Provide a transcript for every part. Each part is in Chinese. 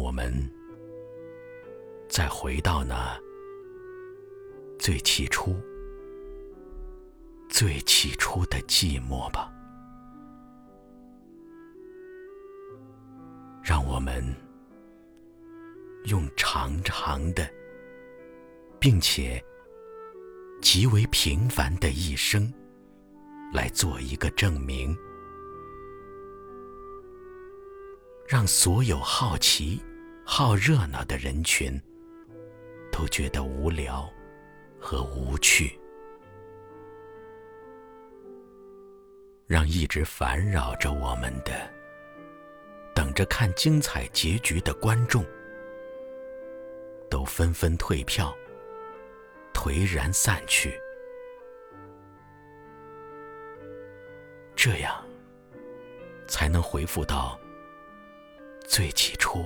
我们再回到那最起初最起初的寂寞吧。让我们用长长的并且极为平凡的一生来做一个证明让所有好奇好热闹的人群都觉得无聊和无趣，让一直烦扰着我们的。等着看精彩结局的观众，都纷纷退票，颓然散去。这样，才能回复到最起初、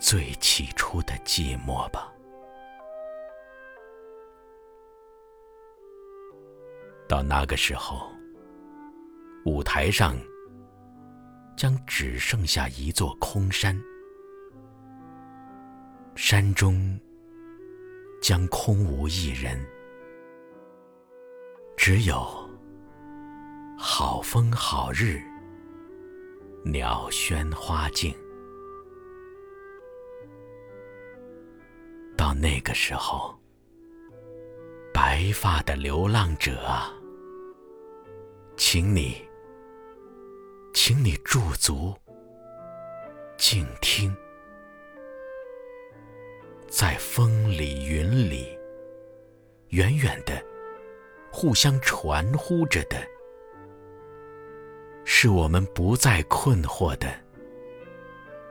最起初的寂寞吧。到那个时候，舞台上。将只剩下一座空山，山中将空无一人，只有好风好日，鸟喧花静。到那个时候，白发的流浪者啊，请你。请你驻足，静听，在风里云里，远远的，互相传呼着的，是我们不再困惑的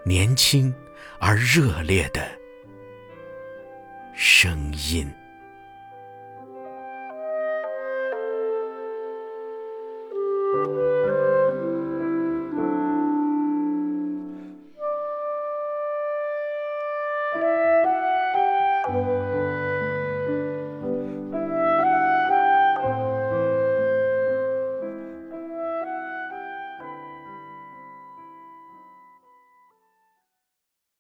年轻而热烈的声音。